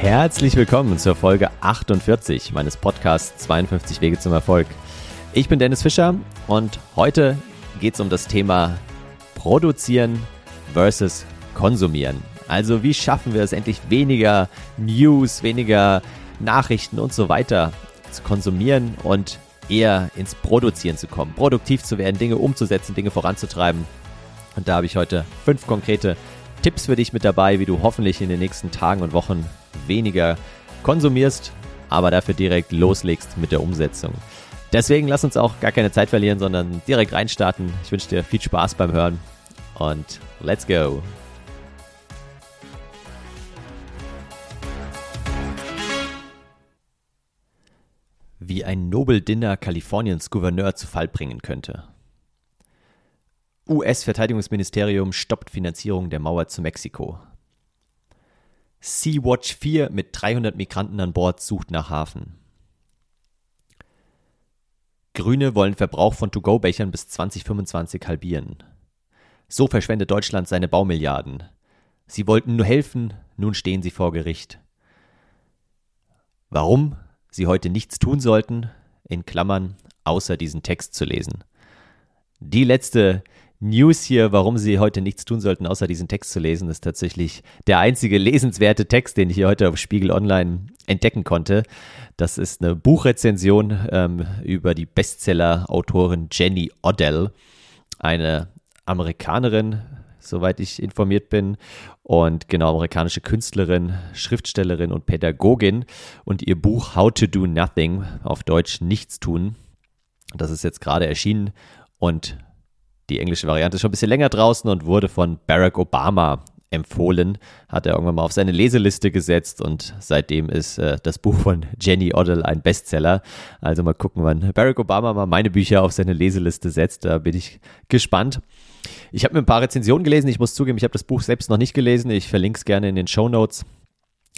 Herzlich willkommen zur Folge 48 meines Podcasts 52 Wege zum Erfolg. Ich bin Dennis Fischer und heute geht es um das Thema Produzieren versus Konsumieren. Also wie schaffen wir es endlich weniger News, weniger Nachrichten und so weiter zu konsumieren und eher ins Produzieren zu kommen, produktiv zu werden, Dinge umzusetzen, Dinge voranzutreiben. Und da habe ich heute fünf konkrete Tipps für dich mit dabei, wie du hoffentlich in den nächsten Tagen und Wochen weniger konsumierst, aber dafür direkt loslegst mit der Umsetzung. Deswegen lass uns auch gar keine Zeit verlieren, sondern direkt reinstarten. Ich wünsche dir viel Spaß beim Hören und let's go. Wie ein Nobel-Dinner Kaliforniens Gouverneur zu Fall bringen könnte. US-Verteidigungsministerium stoppt Finanzierung der Mauer zu Mexiko. Sea-Watch 4 mit 300 Migranten an Bord sucht nach Hafen. Grüne wollen Verbrauch von To-Go-Bechern bis 2025 halbieren. So verschwendet Deutschland seine Baumilliarden. Sie wollten nur helfen, nun stehen sie vor Gericht. Warum sie heute nichts tun sollten, in Klammern, außer diesen Text zu lesen. Die letzte News hier, warum Sie heute nichts tun sollten, außer diesen Text zu lesen, ist tatsächlich der einzige lesenswerte Text, den ich hier heute auf Spiegel Online entdecken konnte. Das ist eine Buchrezension ähm, über die Bestseller-Autorin Jenny Odell, eine Amerikanerin, soweit ich informiert bin, und genau amerikanische Künstlerin, Schriftstellerin und Pädagogin. Und ihr Buch How to Do Nothing, auf Deutsch Nichts tun, das ist jetzt gerade erschienen und die englische Variante ist schon ein bisschen länger draußen und wurde von Barack Obama empfohlen, hat er irgendwann mal auf seine Leseliste gesetzt und seitdem ist äh, das Buch von Jenny Odell ein Bestseller. Also mal gucken, wann Barack Obama mal meine Bücher auf seine Leseliste setzt. Da bin ich gespannt. Ich habe mir ein paar Rezensionen gelesen. Ich muss zugeben, ich habe das Buch selbst noch nicht gelesen. Ich verlinke es gerne in den Show Notes.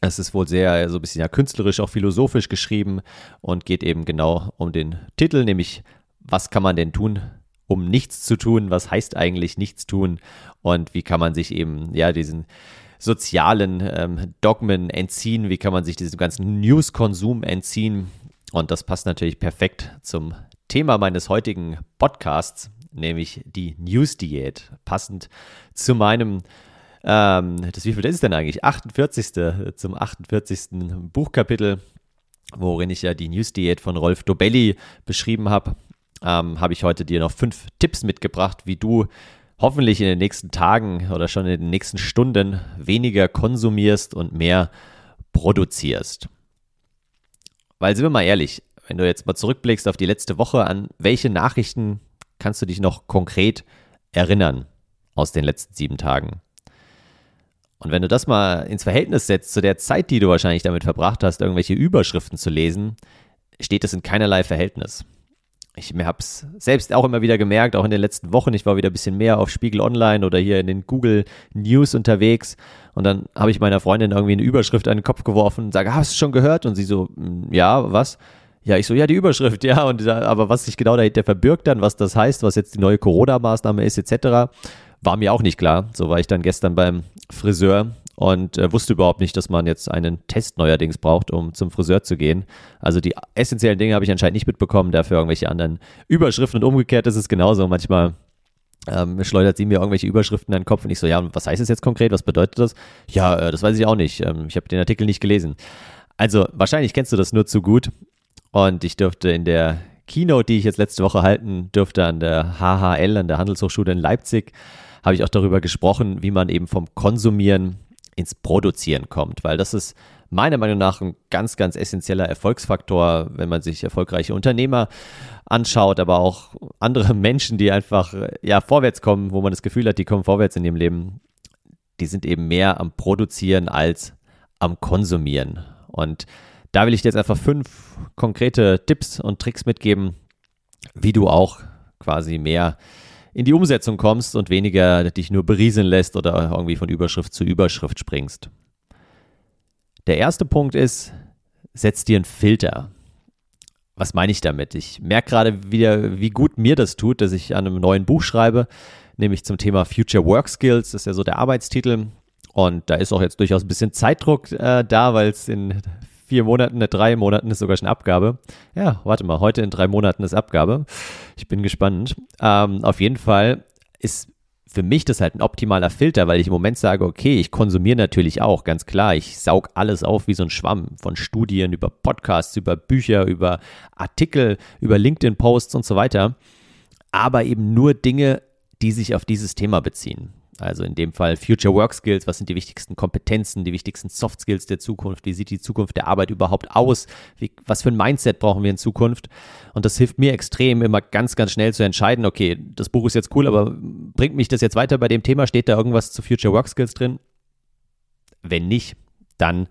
Es ist wohl sehr, so ein bisschen ja, künstlerisch, auch philosophisch geschrieben und geht eben genau um den Titel, nämlich was kann man denn tun, um nichts zu tun, was heißt eigentlich nichts tun und wie kann man sich eben, ja, diesen sozialen ähm, Dogmen entziehen, wie kann man sich diesem ganzen News-Konsum entziehen. Und das passt natürlich perfekt zum Thema meines heutigen Podcasts, nämlich die News-Diät. Passend zu meinem, ähm, das wie viel ist denn eigentlich? 48. zum 48. Buchkapitel, worin ich ja die News-Diät von Rolf Dobelli beschrieben habe ähm, habe ich heute dir noch fünf Tipps mitgebracht, wie du hoffentlich in den nächsten Tagen oder schon in den nächsten Stunden weniger konsumierst und mehr produzierst. Weil sind wir mal ehrlich, wenn du jetzt mal zurückblickst auf die letzte Woche, an welche Nachrichten kannst du dich noch konkret erinnern aus den letzten sieben Tagen? Und wenn du das mal ins Verhältnis setzt zu der Zeit, die du wahrscheinlich damit verbracht hast, irgendwelche Überschriften zu lesen, steht es in keinerlei Verhältnis ich habe es selbst auch immer wieder gemerkt, auch in den letzten Wochen. Ich war wieder ein bisschen mehr auf Spiegel Online oder hier in den Google News unterwegs. Und dann habe ich meiner Freundin irgendwie eine Überschrift an den Kopf geworfen und sage, hast du schon gehört? Und sie so, hm, ja, was? Ja, ich so, ja, die Überschrift, ja. Und aber was sich genau dahinter verbirgt dann, was das heißt, was jetzt die neue Corona-Maßnahme ist, etc., war mir auch nicht klar. So war ich dann gestern beim Friseur und äh, wusste überhaupt nicht, dass man jetzt einen Test neuerdings braucht, um zum Friseur zu gehen. Also die essentiellen Dinge habe ich anscheinend nicht mitbekommen, dafür irgendwelche anderen Überschriften und umgekehrt ist es genauso. Manchmal ähm, schleudert sie mir irgendwelche Überschriften in den Kopf und ich so, ja, was heißt es jetzt konkret? Was bedeutet das? Ja, äh, das weiß ich auch nicht. Ähm, ich habe den Artikel nicht gelesen. Also wahrscheinlich kennst du das nur zu gut. Und ich dürfte in der Keynote, die ich jetzt letzte Woche halten dürfte an der HHL, an der Handelshochschule in Leipzig, habe ich auch darüber gesprochen, wie man eben vom Konsumieren ins Produzieren kommt, weil das ist meiner Meinung nach ein ganz, ganz essentieller Erfolgsfaktor, wenn man sich erfolgreiche Unternehmer anschaut, aber auch andere Menschen, die einfach ja vorwärts kommen, wo man das Gefühl hat, die kommen vorwärts in ihrem Leben, die sind eben mehr am Produzieren als am Konsumieren. Und da will ich dir jetzt einfach fünf konkrete Tipps und Tricks mitgeben, wie du auch quasi mehr in die Umsetzung kommst und weniger dich nur berieseln lässt oder irgendwie von Überschrift zu Überschrift springst. Der erste Punkt ist, setz dir einen Filter. Was meine ich damit? Ich merke gerade wieder, wie gut mir das tut, dass ich an einem neuen Buch schreibe, nämlich zum Thema Future Work Skills. Das ist ja so der Arbeitstitel. Und da ist auch jetzt durchaus ein bisschen Zeitdruck äh, da, weil es in vier Monaten, in drei Monaten ist sogar schon Abgabe. Ja, warte mal, heute in drei Monaten ist Abgabe. Ich bin gespannt. Ähm, auf jeden Fall ist für mich das halt ein optimaler Filter, weil ich im Moment sage, okay, ich konsumiere natürlich auch, ganz klar. Ich saug alles auf wie so ein Schwamm. Von Studien über Podcasts, über Bücher, über Artikel, über LinkedIn-Posts und so weiter. Aber eben nur Dinge, die sich auf dieses Thema beziehen. Also in dem Fall Future Work Skills, was sind die wichtigsten Kompetenzen, die wichtigsten Soft Skills der Zukunft, wie sieht die Zukunft der Arbeit überhaupt aus, wie, was für ein Mindset brauchen wir in Zukunft. Und das hilft mir extrem, immer ganz, ganz schnell zu entscheiden, okay, das Buch ist jetzt cool, aber bringt mich das jetzt weiter bei dem Thema? Steht da irgendwas zu Future Work Skills drin? Wenn nicht, dann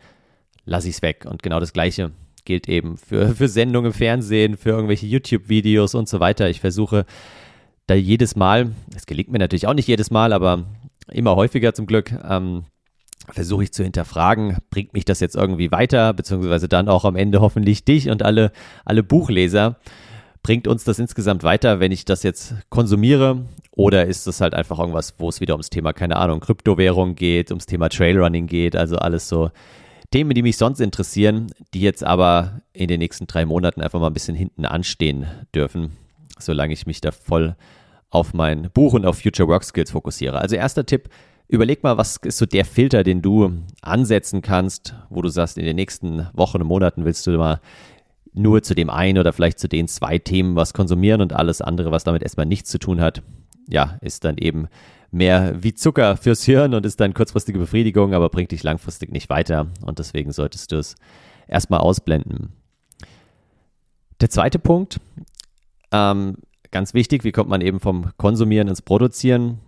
lasse ich es weg. Und genau das Gleiche gilt eben für, für Sendungen im Fernsehen, für irgendwelche YouTube-Videos und so weiter. Ich versuche da jedes Mal, es gelingt mir natürlich auch nicht jedes Mal, aber immer häufiger zum Glück, ähm, versuche ich zu hinterfragen, bringt mich das jetzt irgendwie weiter, beziehungsweise dann auch am Ende hoffentlich dich und alle, alle Buchleser. Bringt uns das insgesamt weiter, wenn ich das jetzt konsumiere? Oder ist das halt einfach irgendwas, wo es wieder ums Thema, keine Ahnung, Kryptowährung geht, ums Thema Trailrunning geht, also alles so Themen, die mich sonst interessieren, die jetzt aber in den nächsten drei Monaten einfach mal ein bisschen hinten anstehen dürfen, solange ich mich da voll auf mein Buch und auf Future Work Skills fokussiere. Also erster Tipp, überleg mal, was ist so der Filter, den du ansetzen kannst, wo du sagst, in den nächsten Wochen und Monaten willst du mal nur zu dem einen oder vielleicht zu den zwei Themen was konsumieren und alles andere, was damit erstmal nichts zu tun hat, ja, ist dann eben mehr wie Zucker fürs Hirn und ist dann kurzfristige Befriedigung, aber bringt dich langfristig nicht weiter und deswegen solltest du es erstmal ausblenden. Der zweite Punkt, ähm, ganz wichtig, wie kommt man eben vom Konsumieren ins Produzieren?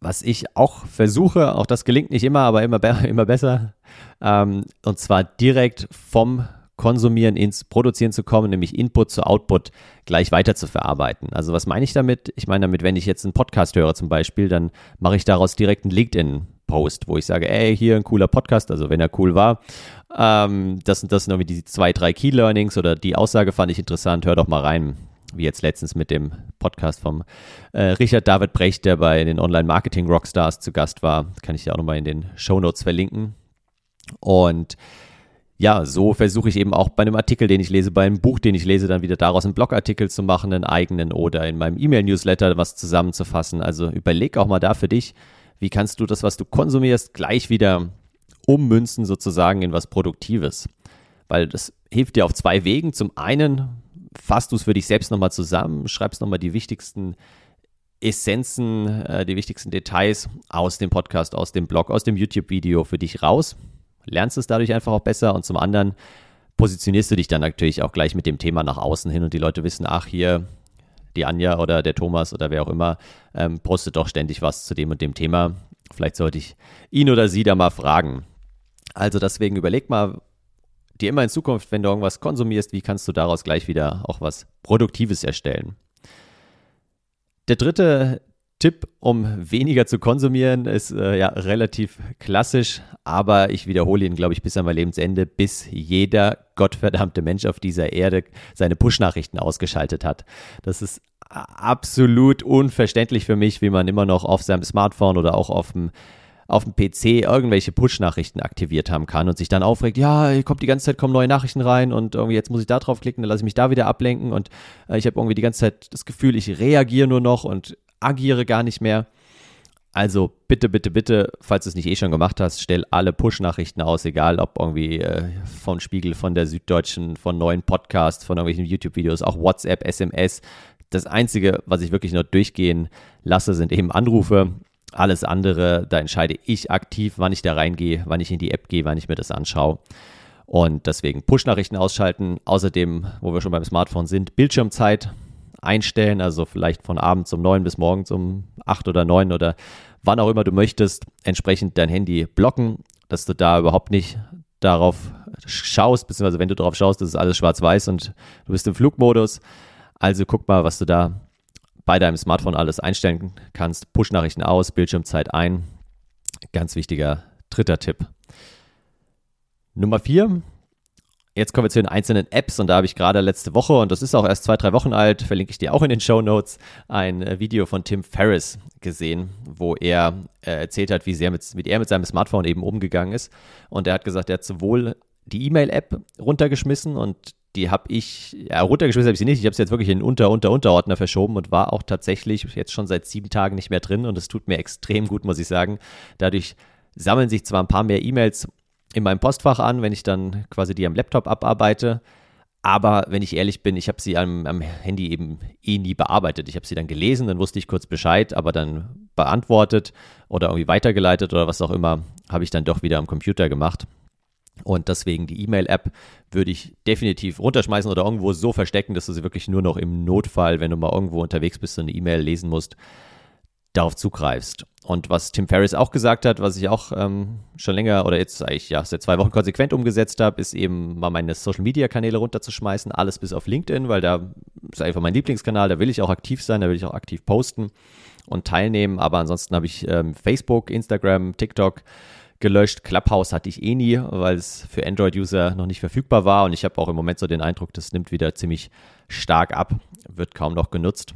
Was ich auch versuche, auch das gelingt nicht immer, aber immer, be immer besser, ähm, und zwar direkt vom Konsumieren ins Produzieren zu kommen, nämlich Input zu Output gleich weiter zu verarbeiten. Also was meine ich damit? Ich meine damit, wenn ich jetzt einen Podcast höre zum Beispiel, dann mache ich daraus direkt einen LinkedIn-Post, wo ich sage, ey, hier ein cooler Podcast, also wenn er cool war, ähm, das sind das sind irgendwie die zwei, drei Key Learnings oder die Aussage fand ich interessant, hör doch mal rein wie jetzt letztens mit dem Podcast vom äh, Richard David Brecht, der bei den Online-Marketing-Rockstars zu Gast war. Kann ich dir auch nochmal in den Show Notes verlinken. Und ja, so versuche ich eben auch bei einem Artikel, den ich lese, bei einem Buch, den ich lese, dann wieder daraus einen Blogartikel zu machen, einen eigenen oder in meinem E-Mail-Newsletter was zusammenzufassen. Also überleg auch mal da für dich, wie kannst du das, was du konsumierst, gleich wieder ummünzen sozusagen in was Produktives. Weil das hilft dir auf zwei Wegen. Zum einen fasst du es für dich selbst nochmal zusammen, schreibst nochmal die wichtigsten Essenzen, äh, die wichtigsten Details aus dem Podcast, aus dem Blog, aus dem YouTube-Video für dich raus, lernst es dadurch einfach auch besser und zum anderen positionierst du dich dann natürlich auch gleich mit dem Thema nach außen hin und die Leute wissen, ach hier, die Anja oder der Thomas oder wer auch immer ähm, postet doch ständig was zu dem und dem Thema. Vielleicht sollte ich ihn oder sie da mal fragen. Also deswegen überleg mal, dir immer in Zukunft, wenn du irgendwas konsumierst, wie kannst du daraus gleich wieder auch was Produktives erstellen. Der dritte Tipp, um weniger zu konsumieren, ist äh, ja relativ klassisch, aber ich wiederhole ihn, glaube ich, bis an mein Lebensende, bis jeder gottverdammte Mensch auf dieser Erde seine Push-Nachrichten ausgeschaltet hat. Das ist absolut unverständlich für mich, wie man immer noch auf seinem Smartphone oder auch auf dem auf dem PC irgendwelche Push-Nachrichten aktiviert haben kann und sich dann aufregt, ja, hier kommt die ganze Zeit, kommen neue Nachrichten rein und irgendwie jetzt muss ich da drauf klicken, dann lasse ich mich da wieder ablenken und äh, ich habe irgendwie die ganze Zeit das Gefühl, ich reagiere nur noch und agiere gar nicht mehr. Also bitte, bitte, bitte, falls du es nicht eh schon gemacht hast, stell alle Push-Nachrichten aus, egal ob irgendwie äh, von Spiegel, von der Süddeutschen, von neuen Podcasts, von irgendwelchen YouTube-Videos, auch WhatsApp, SMS. Das Einzige, was ich wirklich nur durchgehen lasse, sind eben Anrufe alles andere, da entscheide ich aktiv, wann ich da reingehe, wann ich in die App gehe, wann ich mir das anschaue. Und deswegen Push-Nachrichten ausschalten. Außerdem, wo wir schon beim Smartphone sind, Bildschirmzeit einstellen, also vielleicht von abends um neun bis morgens um acht oder neun oder wann auch immer du möchtest, entsprechend dein Handy blocken, dass du da überhaupt nicht darauf schaust, beziehungsweise wenn du darauf schaust, das ist alles schwarz-weiß und du bist im Flugmodus. Also guck mal, was du da bei deinem Smartphone alles einstellen kannst. Push-Nachrichten aus, Bildschirmzeit ein. Ganz wichtiger dritter Tipp. Nummer vier, Jetzt kommen wir zu den einzelnen Apps und da habe ich gerade letzte Woche, und das ist auch erst zwei, drei Wochen alt, verlinke ich dir auch in den Show Notes, ein äh, Video von Tim Ferriss gesehen, wo er äh, erzählt hat, wie, sehr mit, wie er mit seinem Smartphone eben umgegangen ist. Und er hat gesagt, er hat sowohl die E-Mail-App runtergeschmissen und die habe ich, ja, runtergeschmissen habe ich sie nicht, ich habe sie jetzt wirklich in Unter, Unter, Unterordner verschoben und war auch tatsächlich jetzt schon seit sieben Tagen nicht mehr drin und es tut mir extrem gut, muss ich sagen. Dadurch sammeln sich zwar ein paar mehr E-Mails in meinem Postfach an, wenn ich dann quasi die am Laptop abarbeite. Aber wenn ich ehrlich bin, ich habe sie am, am, Handy eben eh nie bearbeitet. Ich habe sie dann gelesen, dann wusste ich kurz Bescheid, aber dann beantwortet oder irgendwie weitergeleitet oder was auch immer, habe ich dann doch wieder am Computer gemacht. Und deswegen die E-Mail-App würde ich definitiv runterschmeißen oder irgendwo so verstecken, dass du sie wirklich nur noch im Notfall, wenn du mal irgendwo unterwegs bist und eine E-Mail lesen musst, darauf zugreifst. Und was Tim Ferriss auch gesagt hat, was ich auch ähm, schon länger oder jetzt eigentlich ja seit zwei Wochen konsequent umgesetzt habe, ist eben mal meine Social Media Kanäle runterzuschmeißen, alles bis auf LinkedIn, weil da ist einfach mein Lieblingskanal, da will ich auch aktiv sein, da will ich auch aktiv posten und teilnehmen. Aber ansonsten habe ich ähm, Facebook, Instagram, TikTok gelöscht. Clubhouse hatte ich eh nie, weil es für Android-User noch nicht verfügbar war. Und ich habe auch im Moment so den Eindruck, das nimmt wieder ziemlich stark ab, wird kaum noch genutzt.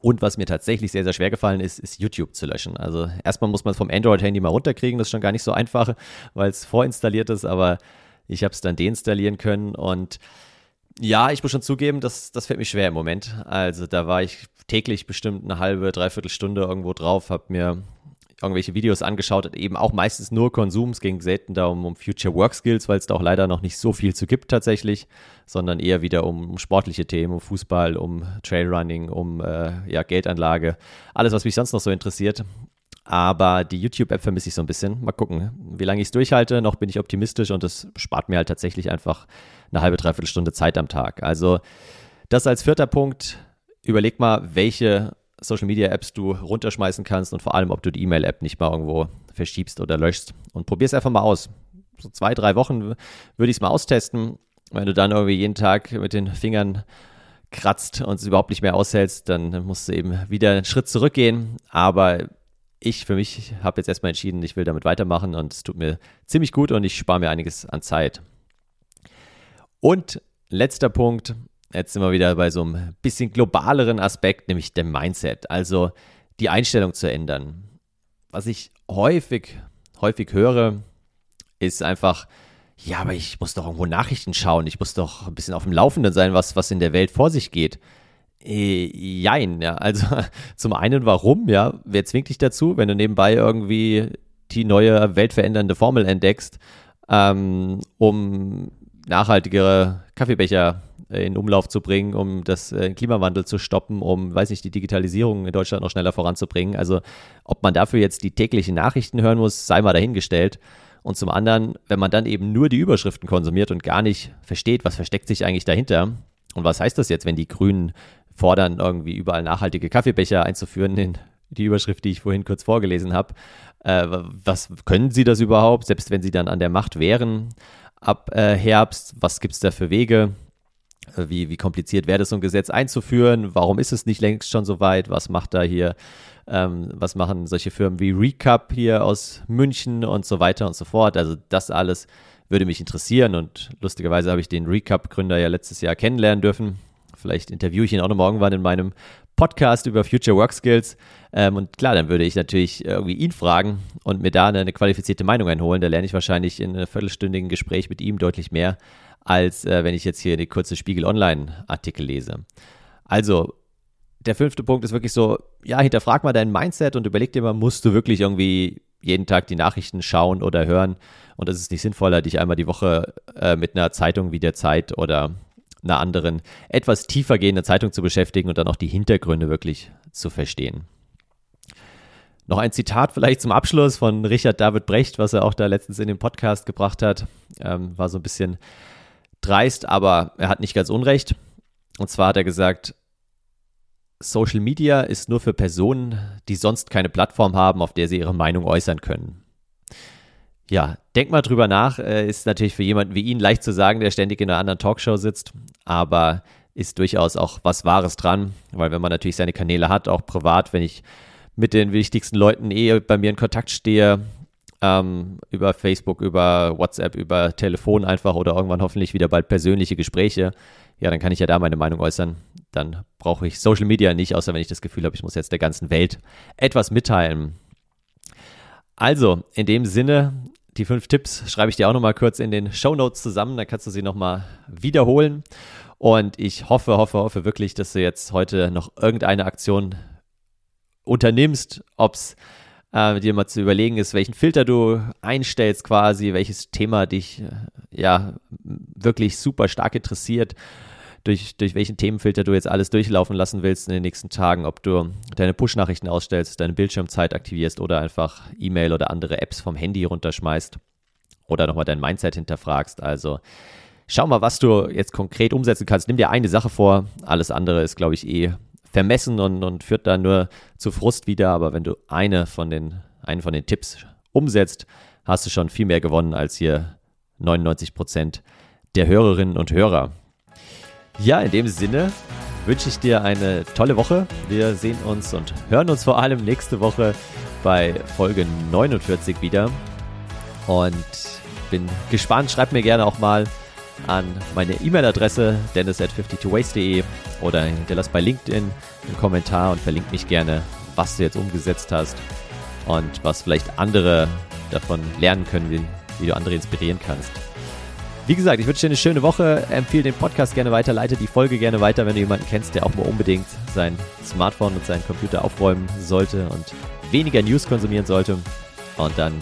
Und was mir tatsächlich sehr, sehr schwer gefallen ist, ist YouTube zu löschen. Also erstmal muss man es vom Android-Handy mal runterkriegen, das ist schon gar nicht so einfach, weil es vorinstalliert ist, aber ich habe es dann deinstallieren können und ja, ich muss schon zugeben, das, das fällt mir schwer im Moment. Also da war ich täglich bestimmt eine halbe, dreiviertel Stunde irgendwo drauf, habe mir irgendwelche Videos angeschaut, eben auch meistens nur Konsum. Es ging selten da um, um Future Work Skills, weil es da auch leider noch nicht so viel zu gibt tatsächlich, sondern eher wieder um, sportliche Themen, um Fußball, um Trailrunning, um äh, ja, Geldanlage, alles, was mich sonst noch so interessiert. Aber die YouTube-App vermisse ich so ein bisschen. Mal gucken, wie lange ich es durchhalte. Noch bin ich optimistisch und es spart mir halt tatsächlich einfach eine halbe, dreiviertel Stunde Zeit am Tag. Also das als vierter Punkt. Überleg mal, welche Social Media Apps du runterschmeißen kannst und vor allem, ob du die E-Mail-App nicht mal irgendwo verschiebst oder löschst. Und probier es einfach mal aus. So zwei, drei Wochen würde ich es mal austesten. Wenn du dann irgendwie jeden Tag mit den Fingern kratzt und es überhaupt nicht mehr aushältst, dann musst du eben wieder einen Schritt zurückgehen. Aber ich für mich habe jetzt erstmal entschieden, ich will damit weitermachen und es tut mir ziemlich gut und ich spare mir einiges an Zeit. Und letzter Punkt, Jetzt sind wir wieder bei so einem bisschen globaleren Aspekt, nämlich dem Mindset, also die Einstellung zu ändern. Was ich häufig, häufig höre, ist einfach, ja, aber ich muss doch irgendwo Nachrichten schauen, ich muss doch ein bisschen auf dem Laufenden sein, was, was in der Welt vor sich geht. Äh, jein, ja. Also zum einen, warum, ja? Wer zwingt dich dazu, wenn du nebenbei irgendwie die neue weltverändernde Formel entdeckst, ähm, um nachhaltigere Kaffeebecher in Umlauf zu bringen, um das äh, Klimawandel zu stoppen, um, weiß nicht, die Digitalisierung in Deutschland noch schneller voranzubringen. Also ob man dafür jetzt die täglichen Nachrichten hören muss, sei mal dahingestellt. Und zum anderen, wenn man dann eben nur die Überschriften konsumiert und gar nicht versteht, was versteckt sich eigentlich dahinter und was heißt das jetzt, wenn die Grünen fordern, irgendwie überall nachhaltige Kaffeebecher einzuführen, in die Überschrift, die ich vorhin kurz vorgelesen habe. Äh, was können sie das überhaupt, selbst wenn sie dann an der Macht wären ab äh, Herbst? Was gibt es da für Wege? Äh, wie, wie kompliziert wäre das, so ein Gesetz einzuführen? Warum ist es nicht längst schon so weit? Was macht da hier, ähm, was machen solche Firmen wie Recap hier aus München und so weiter und so fort? Also das alles würde mich interessieren und lustigerweise habe ich den Recap-Gründer ja letztes Jahr kennenlernen dürfen. Vielleicht interviewe ich ihn auch noch morgen in meinem Podcast über Future Work Skills. Ähm, und klar, dann würde ich natürlich irgendwie ihn fragen und mir da eine, eine qualifizierte Meinung einholen. Da lerne ich wahrscheinlich in einem viertelstündigen Gespräch mit ihm deutlich mehr, als äh, wenn ich jetzt hier eine kurze Spiegel Online-Artikel lese. Also, der fünfte Punkt ist wirklich so, ja, hinterfrag mal dein Mindset und überleg dir mal, musst du wirklich irgendwie jeden Tag die Nachrichten schauen oder hören? Und das ist nicht sinnvoller, dich einmal die Woche äh, mit einer Zeitung wie der Zeit oder einer anderen etwas tiefer gehenden Zeitung zu beschäftigen und dann auch die Hintergründe wirklich zu verstehen. Noch ein Zitat vielleicht zum Abschluss von Richard David Brecht, was er auch da letztens in den Podcast gebracht hat. Ähm, war so ein bisschen dreist, aber er hat nicht ganz unrecht. Und zwar hat er gesagt, Social Media ist nur für Personen, die sonst keine Plattform haben, auf der sie ihre Meinung äußern können. Ja, denk mal drüber nach. Äh, ist natürlich für jemanden wie ihn leicht zu sagen, der ständig in einer anderen Talkshow sitzt, aber ist durchaus auch was Wahres dran, weil wenn man natürlich seine Kanäle hat, auch privat, wenn ich mit den wichtigsten Leuten eh bei mir in Kontakt stehe, ähm, über Facebook, über WhatsApp, über Telefon einfach oder irgendwann hoffentlich wieder bald persönliche Gespräche, ja, dann kann ich ja da meine Meinung äußern. Dann brauche ich Social Media nicht, außer wenn ich das Gefühl habe, ich muss jetzt der ganzen Welt etwas mitteilen. Also, in dem Sinne, die fünf Tipps schreibe ich dir auch nochmal kurz in den Show Notes zusammen, dann kannst du sie nochmal wiederholen. Und ich hoffe, hoffe, hoffe wirklich, dass du jetzt heute noch irgendeine Aktion unternimmst, ob es äh, dir mal zu überlegen ist, welchen Filter du einstellst quasi, welches Thema dich äh, ja wirklich super stark interessiert, durch, durch welchen Themenfilter du jetzt alles durchlaufen lassen willst in den nächsten Tagen, ob du deine Push-Nachrichten ausstellst, deine Bildschirmzeit aktivierst oder einfach E-Mail oder andere Apps vom Handy runterschmeißt oder nochmal dein Mindset hinterfragst. Also schau mal, was du jetzt konkret umsetzen kannst. Nimm dir eine Sache vor, alles andere ist, glaube ich, eh vermessen und, und führt dann nur zu Frust wieder. Aber wenn du eine von den, einen von den Tipps umsetzt, hast du schon viel mehr gewonnen als hier 99 Prozent der Hörerinnen und Hörer. Ja, in dem Sinne wünsche ich dir eine tolle Woche. Wir sehen uns und hören uns vor allem nächste Woche bei Folge 49 wieder. Und bin gespannt. Schreib mir gerne auch mal an meine E-Mail-Adresse dennis at 52ways.de oder hinterlass bei LinkedIn einen Kommentar und verlink mich gerne, was du jetzt umgesetzt hast und was vielleicht andere davon lernen können, wie, wie du andere inspirieren kannst. Wie gesagt, ich wünsche dir eine schöne Woche. Empfehle den Podcast gerne weiter, leite die Folge gerne weiter, wenn du jemanden kennst, der auch mal unbedingt sein Smartphone und seinen Computer aufräumen sollte und weniger News konsumieren sollte. Und dann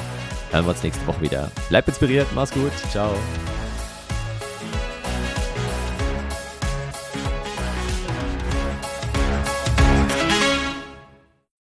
hören wir uns nächste Woche wieder. Bleib inspiriert, mach's gut, ciao.